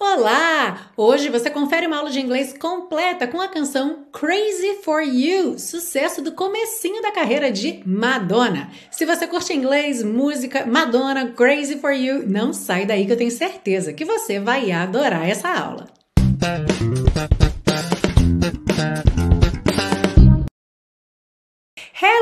Olá! Hoje você confere uma aula de inglês completa com a canção Crazy for You, sucesso do comecinho da carreira de Madonna. Se você curte inglês, música, Madonna, Crazy for You, não sai daí que eu tenho certeza que você vai adorar essa aula.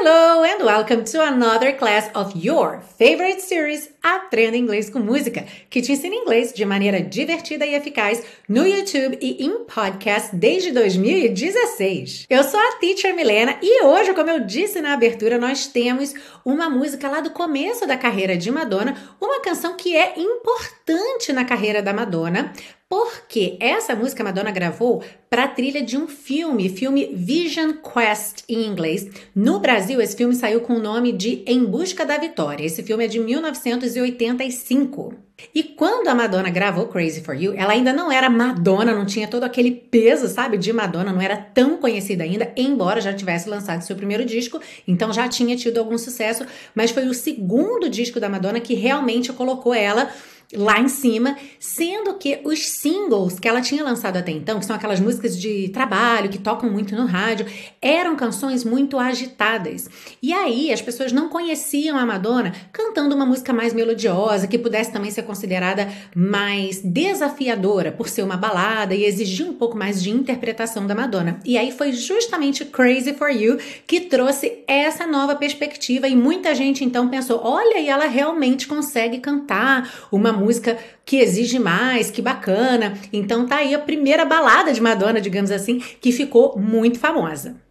Hello and welcome to another class of your favorite series Aprenda Inglês com Música, que te ensina inglês de maneira divertida e eficaz no YouTube e em podcast desde 2016. Eu sou a Teacher Milena e hoje, como eu disse na abertura, nós temos uma música lá do começo da carreira de Madonna, uma canção que é importante na carreira da Madonna, porque essa música Madonna gravou para a trilha de um filme, filme Vision Quest em inglês. No Brasil, esse filme saiu com o nome de Em Busca da Vitória. Esse filme é de 1985. E quando a Madonna gravou Crazy for You, ela ainda não era Madonna, não tinha todo aquele peso, sabe, de Madonna, não era tão conhecida ainda, embora já tivesse lançado seu primeiro disco, então já tinha tido algum sucesso, mas foi o segundo disco da Madonna que realmente colocou ela lá em cima, sendo que os singles que ela tinha lançado até então, que são aquelas músicas de trabalho que tocam muito no rádio, eram canções muito agitadas. E aí as pessoas não conheciam a Madonna cantando uma música mais melodiosa, que pudesse também ser considerada mais desafiadora por ser uma balada e exigir um pouco mais de interpretação da Madonna. E aí foi justamente Crazy for You que trouxe essa nova perspectiva e muita gente então pensou: olha, e ela realmente consegue cantar uma música que exige mais, que bacana. Então tá aí a primeira balada de Madonna, digamos assim, que ficou muito famosa.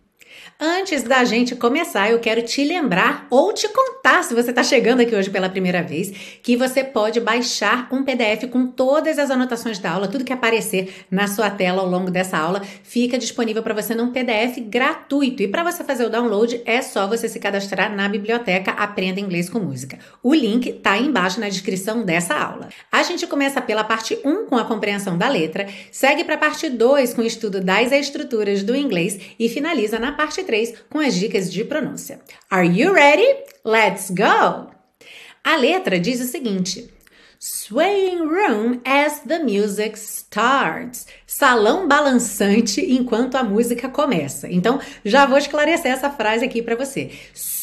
Antes da gente começar, eu quero te lembrar ou te contar, se você está chegando aqui hoje pela primeira vez, que você pode baixar um PDF com todas as anotações da aula, tudo que aparecer na sua tela ao longo dessa aula, fica disponível para você num PDF gratuito. E para você fazer o download, é só você se cadastrar na biblioteca Aprenda Inglês com Música. O link está aí embaixo na descrição dessa aula. A gente começa pela parte 1 com a compreensão da letra, segue para a parte 2 com o estudo das estruturas do inglês e finaliza na parte 3 com as dicas de pronúncia. Are you ready? Let's go! A letra diz o seguinte: Swaying room as the music starts. Salão balançante enquanto a música começa. Então, já vou esclarecer essa frase aqui para você.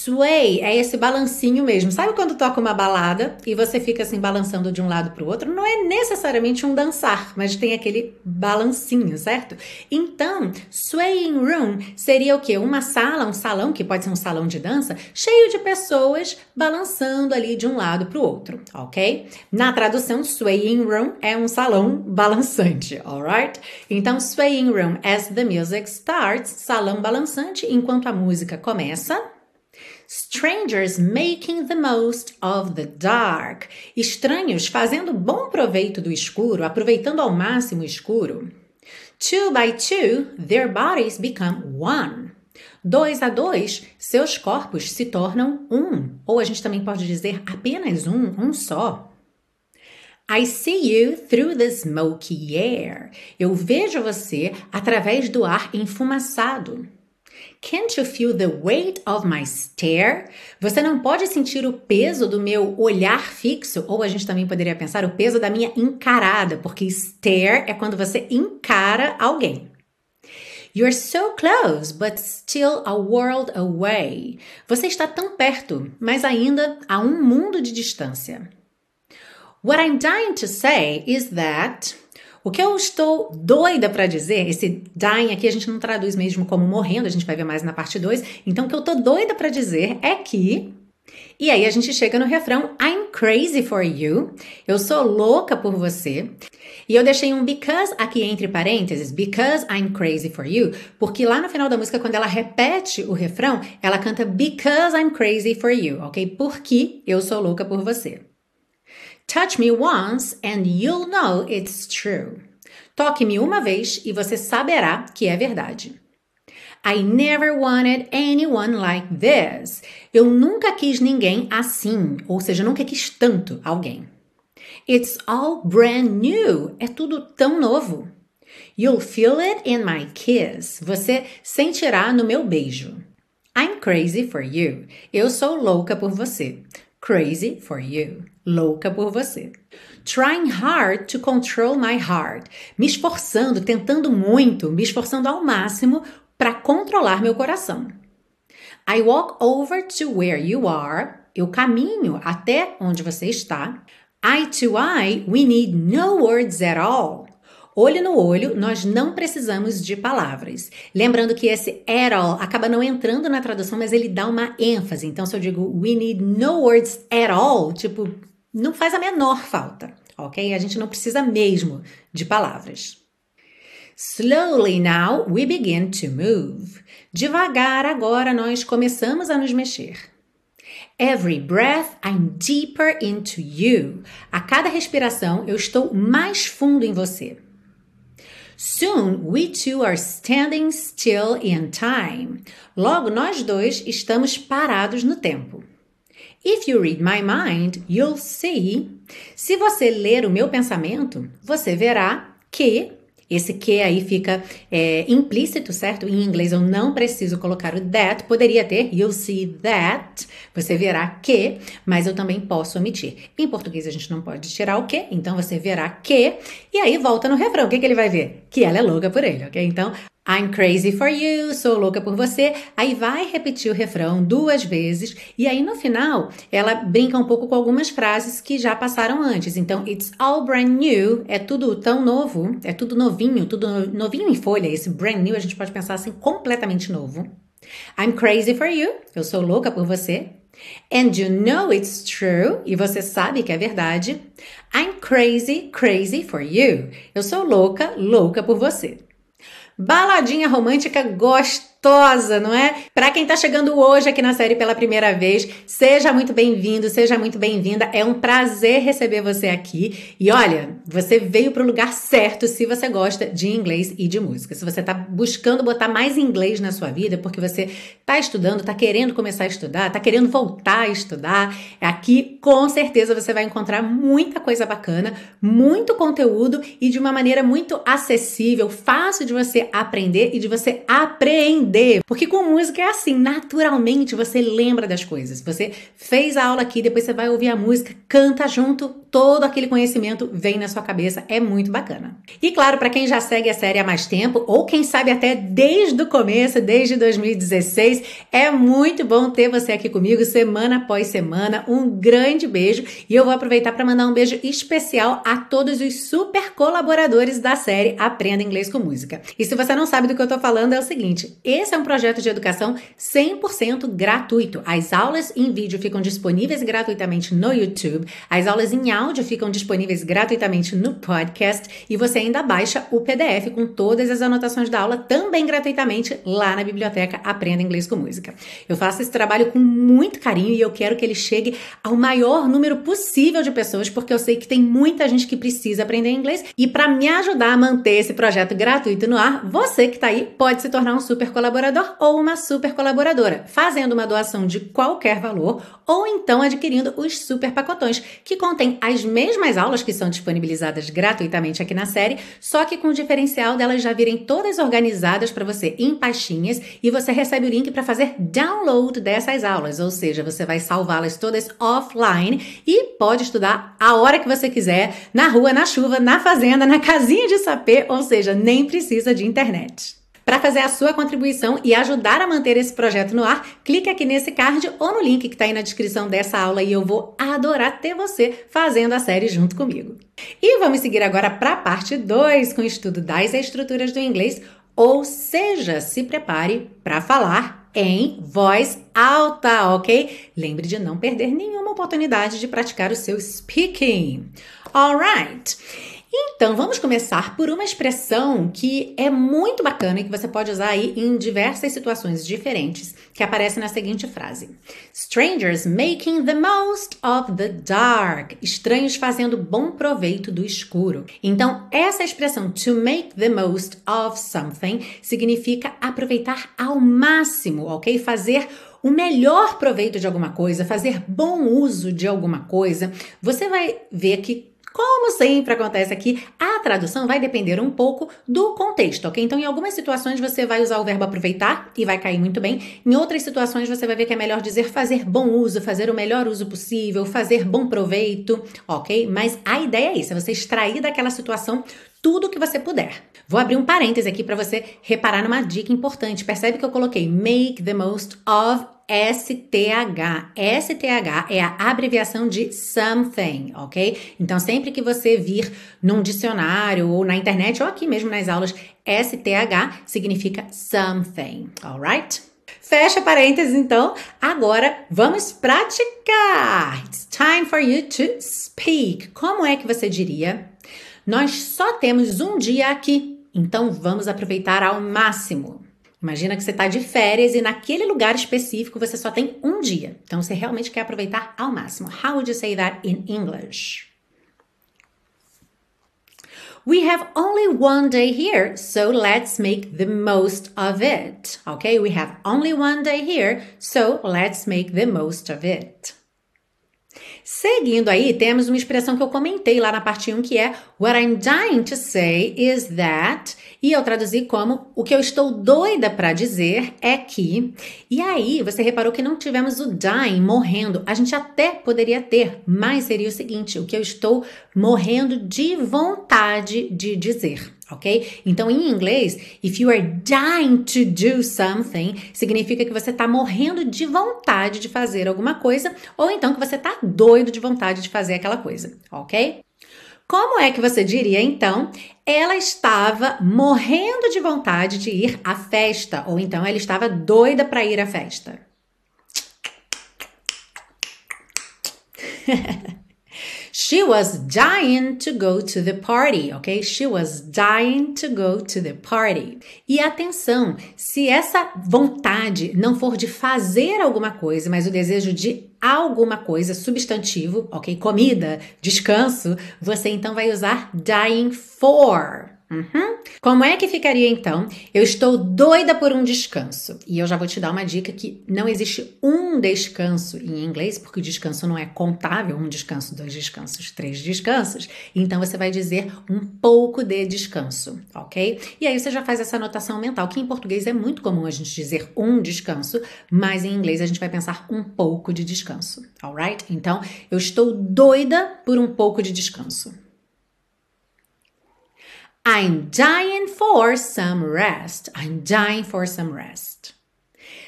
Sway é esse balancinho mesmo. Sabe quando toca uma balada e você fica assim balançando de um lado para o outro? Não é necessariamente um dançar, mas tem aquele balancinho, certo? Então, swaying room seria o quê? Uma sala, um salão, que pode ser um salão de dança, cheio de pessoas balançando ali de um lado para o outro, ok? Na tradução, swaying room é um salão balançante, alright? Então, swaying room as the music starts, salão balançante enquanto a música começa. Strangers making the most of the dark. Estranhos fazendo bom proveito do escuro, aproveitando ao máximo o escuro. Two by two, their bodies become one. Dois a dois, seus corpos se tornam um. Ou a gente também pode dizer apenas um, um só. I see you through the smoky air. Eu vejo você através do ar enfumaçado. Can't you feel the weight of my stare? Você não pode sentir o peso do meu olhar fixo, ou a gente também poderia pensar o peso da minha encarada, porque stare é quando você encara alguém. You're so close, but still a world away. Você está tão perto, mas ainda a um mundo de distância. What I'm dying to say is that o que eu estou doida para dizer, esse dying aqui a gente não traduz mesmo como morrendo, a gente vai ver mais na parte 2. Então, o que eu tô doida para dizer é que. E aí a gente chega no refrão I'm crazy for you. Eu sou louca por você. E eu deixei um because aqui entre parênteses, because I'm crazy for you, porque lá no final da música, quando ela repete o refrão, ela canta because I'm crazy for you, ok? Porque eu sou louca por você. Touch me once and you'll know it's true. Toque-me uma vez e você saberá que é verdade. I never wanted anyone like this. Eu nunca quis ninguém assim, ou seja, nunca quis tanto alguém. It's all brand new. É tudo tão novo. You'll feel it in my kiss. Você sentirá no meu beijo. I'm crazy for you. Eu sou louca por você. Crazy for you. louca por você. Trying hard to control my heart. Me esforçando, tentando muito, me esforçando ao máximo para controlar meu coração. I walk over to where you are. Eu caminho até onde você está. Eye to eye, we need no words at all. Olho no olho, nós não precisamos de palavras. Lembrando que esse at all acaba não entrando na tradução, mas ele dá uma ênfase. Então, se eu digo we need no words at all, tipo, não faz a menor falta, ok? A gente não precisa mesmo de palavras. Slowly now we begin to move. Devagar agora nós começamos a nos mexer. Every breath I'm deeper into you. A cada respiração eu estou mais fundo em você. Soon we two are standing still in time. Logo nós dois estamos parados no tempo. If you read my mind, you'll see. Se você ler o meu pensamento, você verá que esse que aí fica é, implícito, certo? Em inglês eu não preciso colocar o that, poderia ter you'll see that, você verá que, mas eu também posso omitir. Em português a gente não pode tirar o que, então você verá que, e aí volta no refrão. O que, que ele vai ver? Que ela é louca por ele, ok? Então I'm crazy for you, sou louca por você. Aí vai repetir o refrão duas vezes e aí no final ela brinca um pouco com algumas frases que já passaram antes. Então, it's all brand new, é tudo tão novo, é tudo novinho, tudo novinho em folha. Esse brand new a gente pode pensar assim completamente novo. I'm crazy for you, eu sou louca por você. And you know it's true, e você sabe que é verdade. I'm crazy, crazy for you. Eu sou louca, louca por você. Baladinha romântica gostosa, não é? Para quem tá chegando hoje aqui na série pela primeira vez, seja muito bem-vindo, seja muito bem-vinda. É um prazer receber você aqui. E olha, você veio para o lugar certo se você gosta de inglês e de música. Se você tá buscando botar mais inglês na sua vida, porque você tá estudando, tá querendo começar a estudar, tá querendo voltar a estudar, aqui com certeza você vai encontrar muita coisa bacana, muito conteúdo e de uma maneira muito acessível, fácil de você aprender e de você aprender. Porque com música é assim, naturalmente você lembra das coisas. Você fez a aula aqui, depois você vai ouvir a música, canta junto, todo aquele conhecimento vem na sua cabeça, é muito bacana. E claro, para quem já segue a série há mais tempo, ou quem sabe até desde o começo, desde 2016, é muito bom ter você aqui comigo semana após semana. Um grande beijo e eu vou aproveitar para mandar um beijo especial a todos os super colaboradores da série Aprenda Inglês com Música. E se você não sabe do que eu tô falando, é o seguinte: esse é um projeto de educação 100% gratuito. As aulas em vídeo ficam disponíveis gratuitamente no YouTube, as aulas em áudio ficam disponíveis gratuitamente no podcast e você ainda baixa o PDF com todas as anotações da aula também gratuitamente lá na biblioteca Aprenda Inglês com Música. Eu faço esse trabalho com muito carinho e eu quero que ele chegue ao maior número possível de pessoas, porque eu sei que tem muita gente que precisa aprender inglês e para me ajudar a manter esse projeto gratuito no ar, você que está aí pode se tornar um super colaborador ou uma super colaboradora, fazendo uma doação de qualquer valor ou então adquirindo os super pacotões, que contêm as mesmas aulas que são disponibilizadas gratuitamente aqui na série, só que com o diferencial delas já virem todas organizadas para você em pastinhas e você recebe o link para fazer download dessas aulas, ou seja, você vai salvá-las todas offline e pode estudar a hora que você quiser, na rua, na chuva, na fazenda, na casinha de sapê, ou seja, nem precisa de internet. Para fazer a sua contribuição e ajudar a manter esse projeto no ar, clique aqui nesse card ou no link que está aí na descrição dessa aula e eu vou adorar ter você fazendo a série junto comigo. E vamos seguir agora para a parte 2 com o estudo das estruturas do inglês, ou seja, se prepare para falar em voz alta, ok? Lembre de não perder nenhuma oportunidade de praticar o seu speaking. Alright! Então, vamos começar por uma expressão que é muito bacana e que você pode usar aí em diversas situações diferentes, que aparece na seguinte frase: Strangers making the most of the dark. Estranhos fazendo bom proveito do escuro. Então, essa expressão to make the most of something significa aproveitar ao máximo, ok? Fazer o melhor proveito de alguma coisa, fazer bom uso de alguma coisa. Você vai ver que Como sempre acontece aqui, a tradução vai depender um pouco do contexto, ok? Então, em algumas situações você vai usar o verbo aproveitar e vai cair muito bem. Em outras situações você vai ver que é melhor dizer fazer bom uso, fazer o melhor uso possível, fazer bom proveito, ok? Mas a ideia é isso, é você extrair daquela situação tudo que você puder. Vou abrir um parêntese aqui para você reparar numa dica importante. Percebe que eu coloquei make the most of STH. STH é a abreviação de something, ok? Então, sempre que você vir num dicionário ou na internet ou aqui mesmo nas aulas, STH significa something, alright? Fecha parênteses, então. Agora vamos praticar. It's time for you to speak. Como é que você diria? Nós só temos um dia aqui, então vamos aproveitar ao máximo. Imagina que você está de férias e naquele lugar específico você só tem um dia. Então você realmente quer aproveitar ao máximo. How would you say that in English? We have only one day here, so let's make the most of it. Okay, we have only one day here, so let's make the most of it. Seguindo aí, temos uma expressão que eu comentei lá na parte 1 que é What I'm dying to say is that. E eu traduzi como o que eu estou doida para dizer é que. E aí, você reparou que não tivemos o dying, morrendo. A gente até poderia ter, mas seria o seguinte: o que eu estou morrendo de vontade de dizer ok? Então, em inglês, if you are dying to do something, significa que você está morrendo de vontade de fazer alguma coisa, ou então que você está doido de vontade de fazer aquela coisa, ok? Como é que você diria então? Ela estava morrendo de vontade de ir à festa, ou então ela estava doida para ir à festa. She was dying to go to the party, ok? She was dying to go to the party. E atenção, se essa vontade não for de fazer alguma coisa, mas o desejo de alguma coisa, substantivo, ok? Comida, descanso, você então vai usar dying for. Uhum. Como é que ficaria então? Eu estou doida por um descanso. E eu já vou te dar uma dica que não existe um descanso em inglês, porque o descanso não é contável, um descanso, dois descansos, três descansos. Então você vai dizer um pouco de descanso, ok? E aí você já faz essa anotação mental, que em português é muito comum a gente dizer um descanso, mas em inglês a gente vai pensar um pouco de descanso, alright? Então, eu estou doida por um pouco de descanso. I'm dying for some rest. I'm dying for some rest.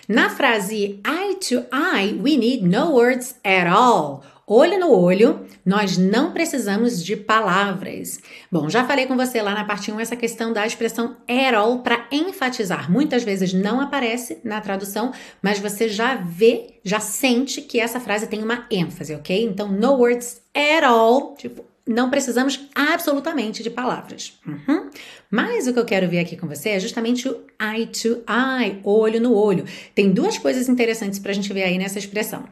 Na frase eye to eye, we need no words at all. Olho no olho, nós não precisamos de palavras. Bom, já falei com você lá na parte 1 essa questão da expressão at all para enfatizar. Muitas vezes não aparece na tradução, mas você já vê, já sente que essa frase tem uma ênfase, ok? Então, no words at all, tipo, não precisamos absolutamente de palavras. Uhum. Mas o que eu quero ver aqui com você é justamente o eye to eye, olho no olho. Tem duas coisas interessantes para a gente ver aí nessa expressão.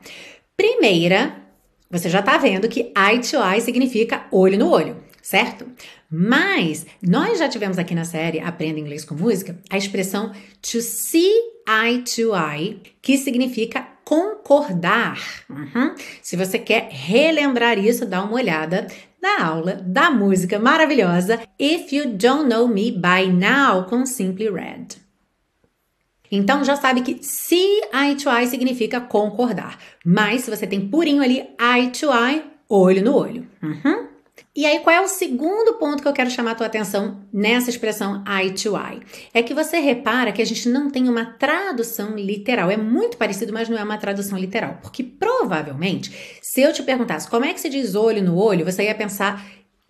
Primeira, você já está vendo que eye to eye significa olho no olho, certo? Mas nós já tivemos aqui na série Aprenda Inglês com Música a expressão to see eye to eye, que significa concordar. Uhum. Se você quer relembrar isso, dá uma olhada na aula da música maravilhosa If You Don't Know Me By Now com Simply Red. Então já sabe que see eye to eye significa concordar, mas se você tem purinho ali eye to eye, olho no olho. Uhum. E aí, qual é o segundo ponto que eu quero chamar a tua atenção nessa expressão eye to eye? É que você repara que a gente não tem uma tradução literal. É muito parecido, mas não é uma tradução literal. Porque provavelmente, se eu te perguntasse como é que se diz olho no olho, você ia pensar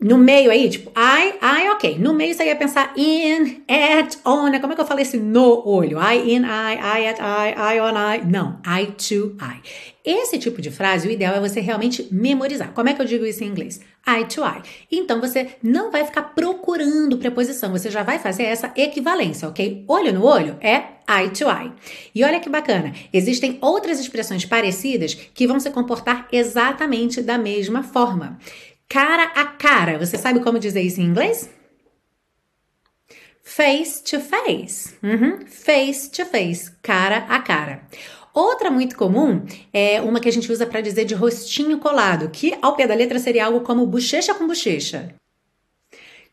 no meio aí, tipo, I, I, ok. No meio você ia pensar in, at, on. Como é que eu falei esse no olho? I, in, I, I, at, I, I, on, I. Não, I, to, I. Esse tipo de frase, o ideal é você realmente memorizar. Como é que eu digo isso em inglês? I to I. Então você não vai ficar procurando preposição, você já vai fazer essa equivalência, ok? Olho no olho é eye to eye. E olha que bacana, existem outras expressões parecidas que vão se comportar exatamente da mesma forma cara a cara. Você sabe como dizer isso em inglês? Face to face. Uhum. Face to face, cara a cara. Outra muito comum é uma que a gente usa para dizer de rostinho colado, que ao pé da letra seria algo como bochecha com bochecha.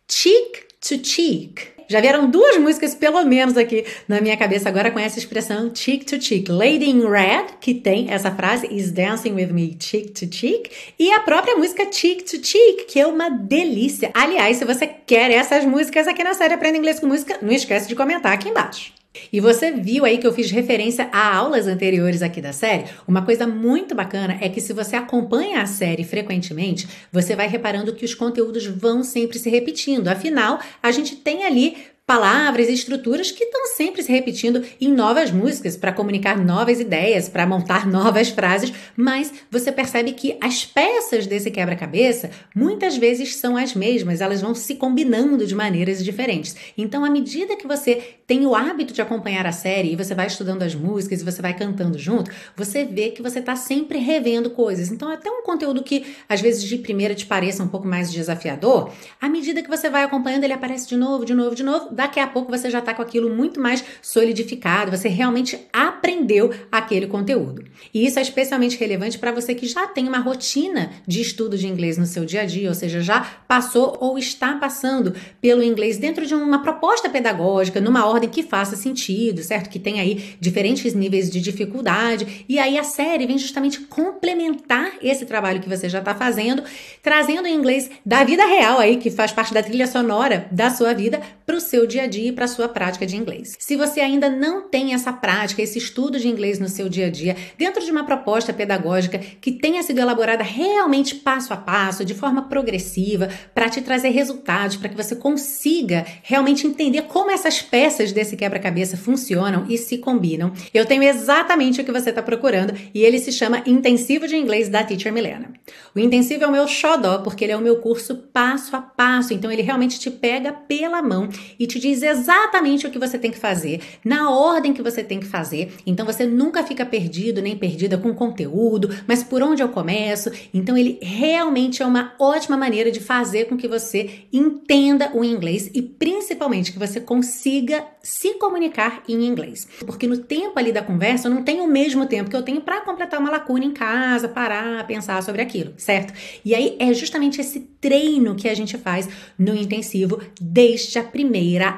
Cheek to cheek. Já vieram duas músicas, pelo menos, aqui na minha cabeça agora com essa expressão cheek to cheek. Lady in Red, que tem essa frase, is dancing with me cheek to cheek. E a própria música Cheek to Cheek, que é uma delícia. Aliás, se você quer essas músicas aqui na série Aprenda Inglês com Música, não esquece de comentar aqui embaixo. E você viu aí que eu fiz referência a aulas anteriores aqui da série? Uma coisa muito bacana é que se você acompanha a série frequentemente, você vai reparando que os conteúdos vão sempre se repetindo. Afinal, a gente tem ali palavras e estruturas que estão sempre se repetindo em novas músicas para comunicar novas ideias, para montar novas frases, mas você percebe que as peças desse quebra-cabeça muitas vezes são as mesmas, elas vão se combinando de maneiras diferentes. Então, à medida que você tem o hábito de acompanhar a série e você vai estudando as músicas e você vai cantando junto, você vê que você está sempre revendo coisas. Então, até um conteúdo que às vezes de primeira te pareça um pouco mais desafiador, à medida que você vai acompanhando, ele aparece de novo, de novo, de novo daqui a pouco você já está com aquilo muito mais solidificado, você realmente aprendeu aquele conteúdo. E isso é especialmente relevante para você que já tem uma rotina de estudo de inglês no seu dia a dia, ou seja, já passou ou está passando pelo inglês dentro de uma proposta pedagógica, numa ordem que faça sentido, certo? Que tem aí diferentes níveis de dificuldade. E aí a série vem justamente complementar esse trabalho que você já está fazendo, trazendo o inglês da vida real aí, que faz parte da trilha sonora da sua vida, para o seu dia a dia e para a sua prática de inglês. Se você ainda não tem essa prática, esse estudo de inglês no seu dia a dia, dentro de uma proposta pedagógica que tenha sido elaborada realmente passo a passo, de forma progressiva, para te trazer resultados, para que você consiga realmente entender como essas peças desse quebra-cabeça funcionam e se combinam, eu tenho exatamente o que você está procurando e ele se chama Intensivo de Inglês da Teacher Milena. O intensivo é o meu xodó, porque ele é o meu curso passo a passo, então ele realmente te pega pela mão e te diz exatamente o que você tem que fazer, na ordem que você tem que fazer. Então você nunca fica perdido nem perdida com o conteúdo, mas por onde eu começo? Então ele realmente é uma ótima maneira de fazer com que você entenda o inglês e principalmente que você consiga se comunicar em inglês. Porque no tempo ali da conversa eu não tenho o mesmo tempo que eu tenho para completar uma lacuna em casa, parar, pensar sobre aquilo, certo? E aí é justamente esse treino que a gente faz no intensivo desde a primeira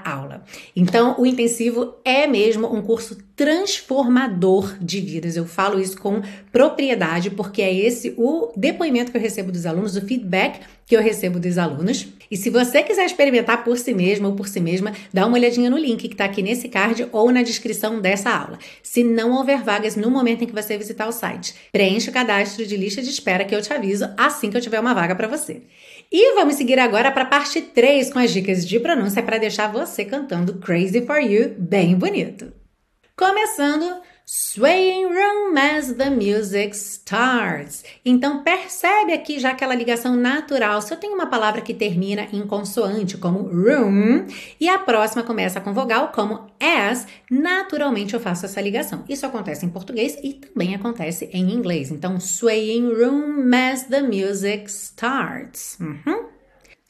aula. Então, o intensivo é mesmo um curso transformador de vidas. Eu falo isso com propriedade porque é esse o depoimento que eu recebo dos alunos, o feedback que eu recebo dos alunos. E se você quiser experimentar por si mesmo ou por si mesma, dá uma olhadinha no link que está aqui nesse card ou na descrição dessa aula. Se não houver vagas no momento em que você visitar o site, preencha o cadastro de lista de espera que eu te aviso assim que eu tiver uma vaga para você. E vamos seguir agora para a parte 3 com as dicas de pronúncia para deixar você cantando Crazy for You bem bonito. Começando Swaying room as the music starts. Então percebe aqui já aquela ligação natural. Se eu tenho uma palavra que termina em consoante, como room, e a próxima começa com vogal, como as, naturalmente eu faço essa ligação. Isso acontece em português e também acontece em inglês. Então, swaying room as the music starts. Uhum.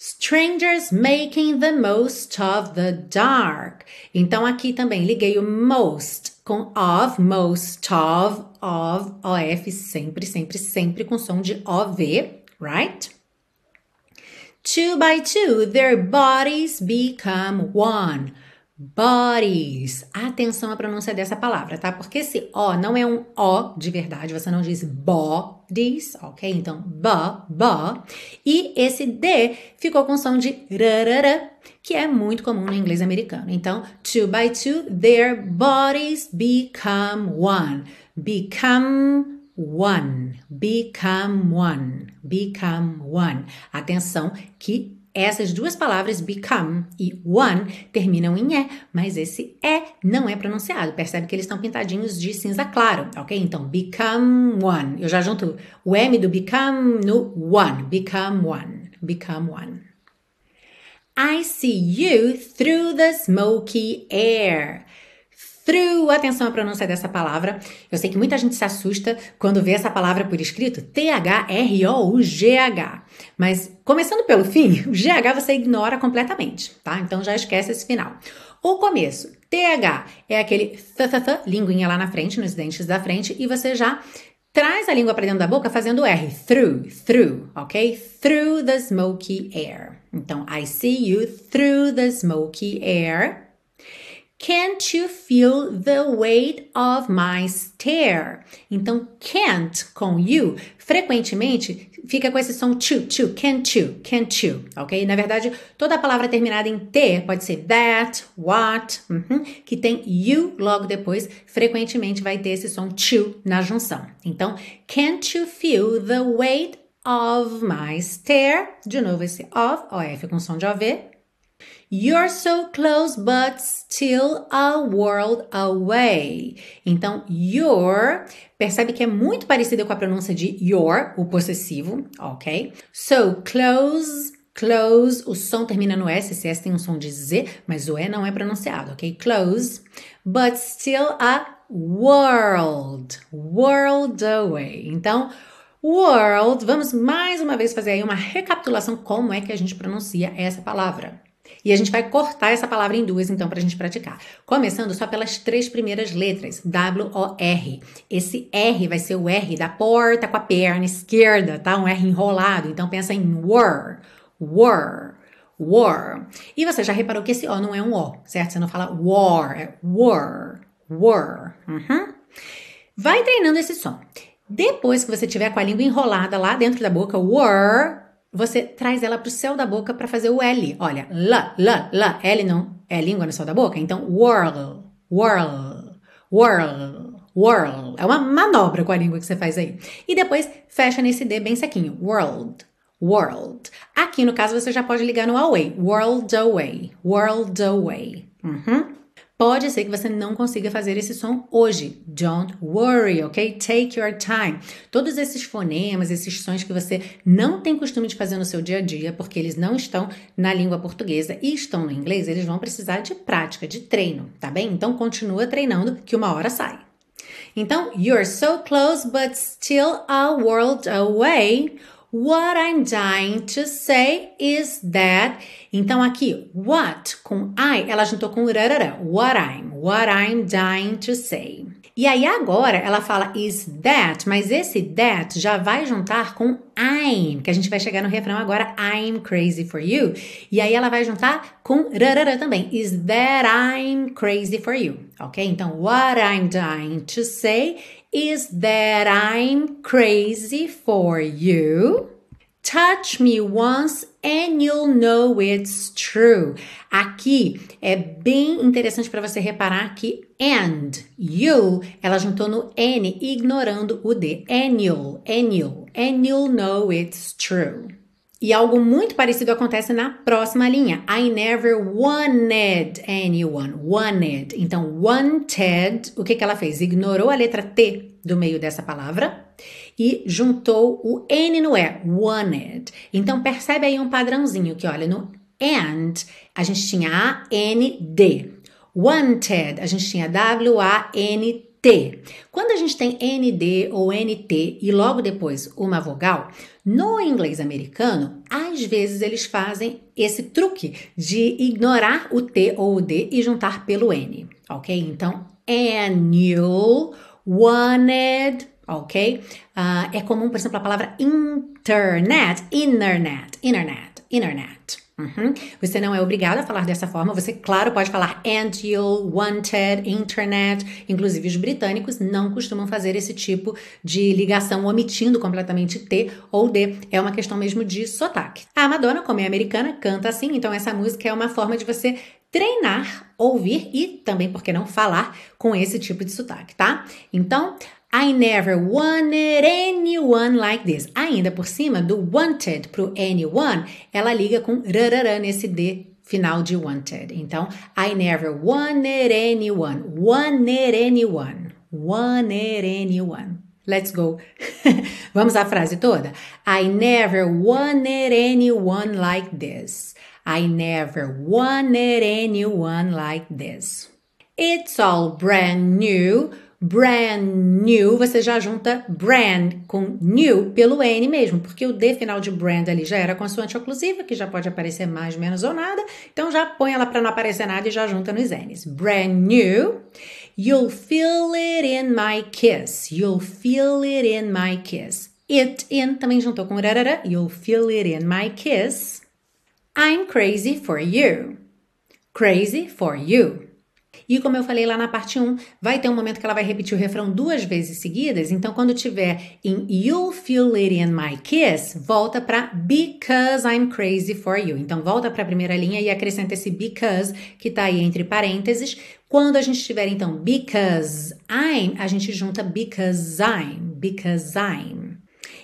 Strangers making the most of the dark. Então aqui também liguei o most com of, most of, of, of, sempre, sempre, sempre com som de ov, right? Two by two, their bodies become one. Bodies. Atenção à pronúncia dessa palavra, tá? Porque esse O não é um O de verdade, você não diz bodies, ok? Então, ba, ba. E esse D ficou com som de rarara, que é muito comum no inglês americano. Então, two by two, their bodies become one. Become one. Become one. Become one. Atenção que essas duas palavras, become e one, terminam em E, mas esse E não é pronunciado. Percebe que eles estão pintadinhos de cinza claro, ok? Então, become one. Eu já junto o M do become no one. Become one. Become one. I see you through the smoky air. Through, atenção à pronúncia dessa palavra. Eu sei que muita gente se assusta quando vê essa palavra por escrito, T-H-R-O-U-G-H. Mas, começando pelo fim, o GH você ignora completamente, tá? Então já esquece esse final. O começo, TH é aquele th, th, th, linguinha lá na frente, nos dentes da frente, e você já traz a língua para dentro da boca fazendo R. Through, through, ok? Through the smoky air. Então, I see you through the smoky air. Can't you feel the weight of my stare? Então, can't com you frequentemente fica com esse som to, to, can't you, can't you, ok? Na verdade, toda a palavra terminada em T pode ser that, what, uh -huh, que tem you logo depois, frequentemente vai ter esse som to na junção. Então, can't you feel the weight of my stare? De novo esse of, OF com som de OV. You're so close, but still a world away. Então, your, percebe que é muito parecida com a pronúncia de your, o possessivo, ok? So close, close, o som termina no S, esse S tem um som de Z, mas o E não é pronunciado, ok? Close, but still a world, world away. Então, world, vamos mais uma vez fazer aí uma recapitulação como é que a gente pronuncia essa palavra. E a gente vai cortar essa palavra em duas, então, para a gente praticar. Começando só pelas três primeiras letras, W-O-R. Esse R vai ser o R da porta com a perna esquerda, tá? Um R enrolado. Então, pensa em were, were, were. E você já reparou que esse O não é um O, certo? Você não fala war, é were, were. Uhum. Vai treinando esse som. Depois que você tiver com a língua enrolada lá dentro da boca, were, você traz ela para o céu da boca para fazer o L. Olha, la, la, la. L não é língua no céu da boca? Então, whirl, whirl, whirl, whirl. É uma manobra com a língua que você faz aí. E depois fecha nesse D bem sequinho. World, world. Aqui no caso você já pode ligar no away. World away, world away. Uhum. Pode ser que você não consiga fazer esse som hoje. Don't worry, ok? Take your time. Todos esses fonemas, esses sons que você não tem costume de fazer no seu dia a dia, porque eles não estão na língua portuguesa e estão no inglês, eles vão precisar de prática, de treino, tá bem? Então continua treinando que uma hora sai. Então, you're so close but still a world away. What I'm dying to say is that. Então aqui, what com I, ela juntou com rarara. What I'm, what I'm dying to say. E aí agora ela fala is that, mas esse that já vai juntar com I'm, que a gente vai chegar no refrão agora, I'm crazy for you. E aí ela vai juntar com rarara também. Is that I'm crazy for you. Ok? Então, what I'm dying to say is that I'm crazy for you. Touch me once and you'll know it's true. Aqui é bem interessante para você reparar que and, you, ela juntou no N, ignorando o D. And you'll, and you'll, and you'll know it's true. E algo muito parecido acontece na próxima linha. I never wanted anyone. Wanted. Então, wanted, o que, que ela fez? Ignorou a letra T do meio dessa palavra e juntou o N no E. Wanted. Então, percebe aí um padrãozinho que, olha, no and a gente tinha A, N, D. Wanted, a gente tinha W, A, N, T. Quando a gente tem ND ou NT e logo depois uma vogal, no inglês americano, às vezes eles fazem esse truque de ignorar o T ou o D e juntar pelo N, ok? Então, annual, wanted, ok? Uh, é comum, por exemplo, a palavra internet, internet, internet, internet. Uhum. Você não é obrigado a falar dessa forma. Você, claro, pode falar and you, wanted, internet. Inclusive, os britânicos não costumam fazer esse tipo de ligação, omitindo completamente T ou D. É uma questão mesmo de sotaque. A Madonna, como é americana, canta assim. Então, essa música é uma forma de você treinar, ouvir e também, por que não, falar com esse tipo de sotaque, tá? Então, I never wanted anyone like this. Ainda por cima do wanted pro anyone, ela liga com rarará nesse D final de wanted. Então, I never wanted anyone. Wanted anyone. Wanted anyone. Let's go. Vamos à frase toda? I never wanted anyone like this. I never wanted anyone like this. It's all brand new brand new, você já junta brand com new pelo N mesmo, porque o D final de brand ali já era consoante oclusiva, que já pode aparecer mais, menos ou nada. Então já põe ela para não aparecer nada e já junta nos N's. Brand new. You'll feel it in my kiss. You'll feel it in my kiss. It in também juntou com rarara. You'll feel it in my kiss. I'm crazy for you. Crazy for you. E como eu falei lá na parte 1, vai ter um momento que ela vai repetir o refrão duas vezes seguidas. Então, quando tiver em You'll Feel It in My Kiss, volta para Because I'm Crazy for You. Então, volta para a primeira linha e acrescenta esse because que está aí entre parênteses. Quando a gente tiver, então, Because I'm, a gente junta Because I'm, Because I'm.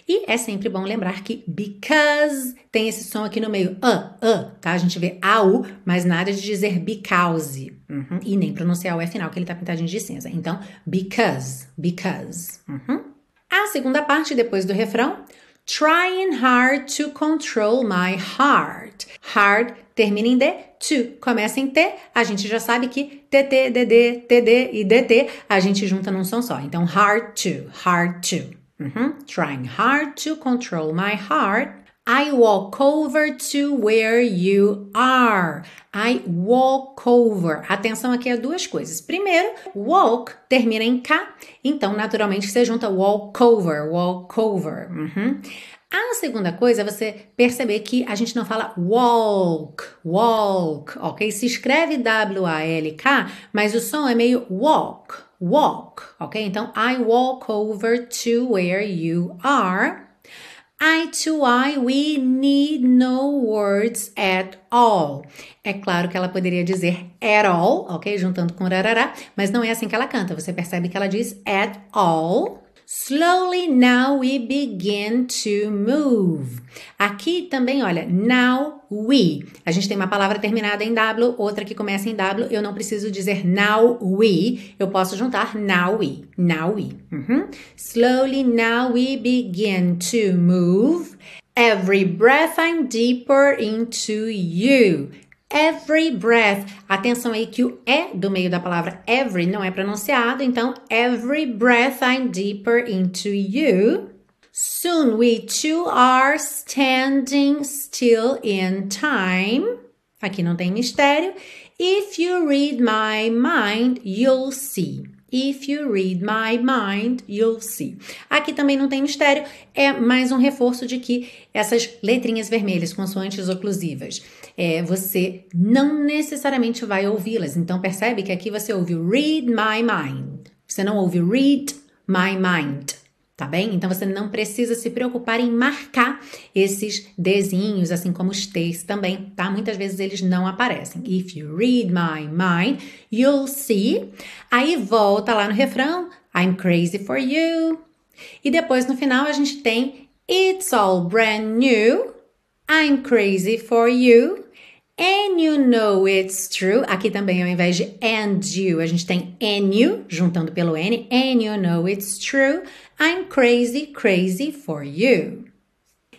E é sempre bom lembrar que because tem esse som aqui no meio, uh, uh, tá? A gente vê AU, mas nada de dizer because. Uhum. E nem pronunciar o E final, que ele tá pintadinho de cinza. Então, because, because. Uhum. A segunda parte, depois do refrão, trying hard to control my heart. Hard termina em D, to começa em T, a gente já sabe que TT, DD, TD e DT a gente junta num som só. Então, hard to, hard to. Mm-hmm. Trying hard to control my heart. I walk over to where you are. I walk over. Atenção aqui a duas coisas. Primeiro, walk termina em K, então naturalmente você junta walk over, walk over. Uhum. A segunda coisa é você perceber que a gente não fala walk, walk, ok? Se escreve W-A-L-K, mas o som é meio walk, walk, ok? Então, I walk over to where you are. Eye to eye, we need no words at all. É claro que ela poderia dizer at all, ok? Juntando com rarará, mas não é assim que ela canta. Você percebe que ela diz at all, Slowly now we begin to move. Aqui também, olha, now we. A gente tem uma palavra terminada em W, outra que começa em W. Eu não preciso dizer now we. Eu posso juntar now we. Now we. Uhum. Slowly now we begin to move. Every breath I'm deeper into you. Every breath. Atenção aí que o E do meio da palavra every não é pronunciado, então every breath I'm deeper into you. Soon we two are standing still in time. Aqui não tem mistério. If you read my mind, you'll see. If you read my mind, you'll see. Aqui também não tem mistério, é mais um reforço de que essas letrinhas vermelhas, consoantes oclusivas, é, você não necessariamente vai ouvi-las. Então percebe que aqui você ouve read my mind. Você não ouve read my mind tá bem? Então você não precisa se preocupar em marcar esses desenhos, assim como os T's também, tá? Muitas vezes eles não aparecem. If you read my mind, you'll see. Aí volta lá no refrão, I'm crazy for you. E depois no final a gente tem It's all brand new. I'm crazy for you. And you know it's true. Aqui também, ao invés de and you, a gente tem and you, juntando pelo N. And you know it's true. I'm crazy, crazy for you.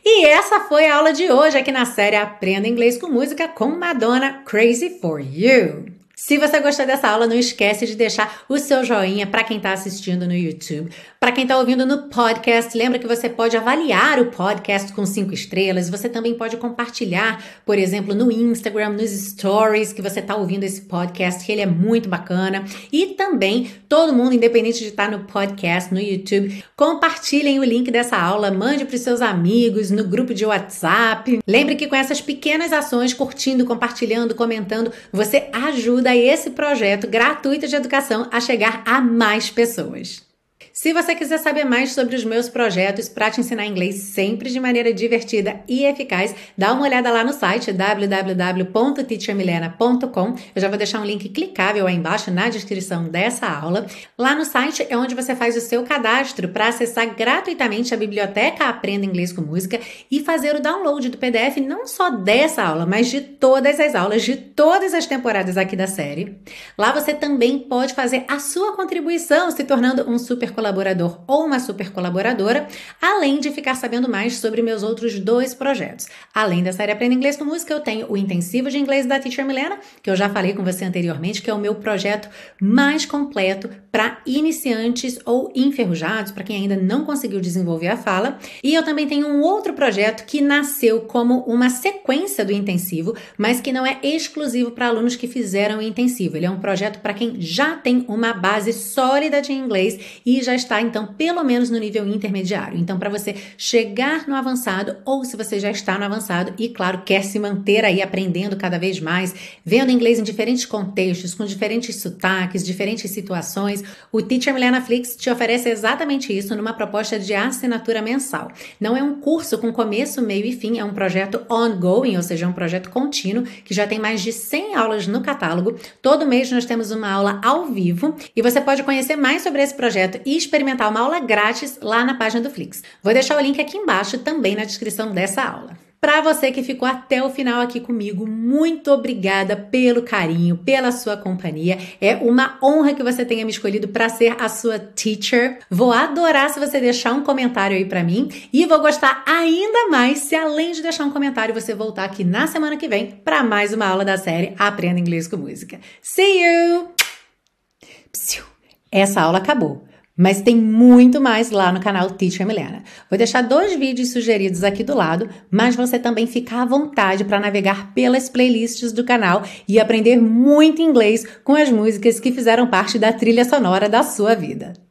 E essa foi a aula de hoje aqui na série Aprenda Inglês com Música com Madonna Crazy for You. Se você gostou dessa aula, não esquece de deixar o seu joinha para quem está assistindo no YouTube. Para quem está ouvindo no podcast, lembra que você pode avaliar o podcast com cinco estrelas. Você também pode compartilhar, por exemplo, no Instagram, nos stories que você está ouvindo esse podcast, que ele é muito bacana. E também, todo mundo, independente de estar tá no podcast, no YouTube, compartilhem o link dessa aula, mande para os seus amigos, no grupo de WhatsApp. Lembre que com essas pequenas ações, curtindo, compartilhando, comentando, você ajuda ajuda esse projeto gratuito de educação a chegar a mais pessoas. Se você quiser saber mais sobre os meus projetos para te ensinar inglês sempre de maneira divertida e eficaz, dá uma olhada lá no site www.teachermilena.com. Eu já vou deixar um link clicável aí embaixo na descrição dessa aula. Lá no site é onde você faz o seu cadastro para acessar gratuitamente a biblioteca Aprenda Inglês com Música e fazer o download do PDF não só dessa aula, mas de todas as aulas de todas as temporadas aqui da série. Lá você também pode fazer a sua contribuição se tornando um super colaborador colaborador ou uma super colaboradora, além de ficar sabendo mais sobre meus outros dois projetos. Além da série Aprenda Inglês com Música, eu tenho o Intensivo de Inglês da Teacher Milena, que eu já falei com você anteriormente, que é o meu projeto mais completo para iniciantes ou enferrujados, para quem ainda não conseguiu desenvolver a fala. E eu também tenho um outro projeto que nasceu como uma sequência do intensivo, mas que não é exclusivo para alunos que fizeram o intensivo. Ele é um projeto para quem já tem uma base sólida de inglês e já está então pelo menos no nível intermediário. Então, para você chegar no avançado ou se você já está no avançado e claro, quer se manter aí aprendendo cada vez mais, vendo inglês em diferentes contextos, com diferentes sotaques, diferentes situações, o Teacher Milena Flix te oferece exatamente isso numa proposta de assinatura mensal. Não é um curso com começo, meio e fim, é um projeto ongoing, ou seja, é um projeto contínuo que já tem mais de 100 aulas no catálogo. Todo mês nós temos uma aula ao vivo e você pode conhecer mais sobre esse projeto e experimentar uma aula grátis lá na página do Flix. Vou deixar o link aqui embaixo também na descrição dessa aula. Para você que ficou até o final aqui comigo, muito obrigada pelo carinho, pela sua companhia. É uma honra que você tenha me escolhido para ser a sua teacher. Vou adorar se você deixar um comentário aí para mim e vou gostar ainda mais se além de deixar um comentário você voltar aqui na semana que vem para mais uma aula da série Aprenda Inglês com Música. See you. Essa aula acabou. Mas tem muito mais lá no canal Teacher Milena. Vou deixar dois vídeos sugeridos aqui do lado, mas você também fica à vontade para navegar pelas playlists do canal e aprender muito inglês com as músicas que fizeram parte da trilha sonora da sua vida.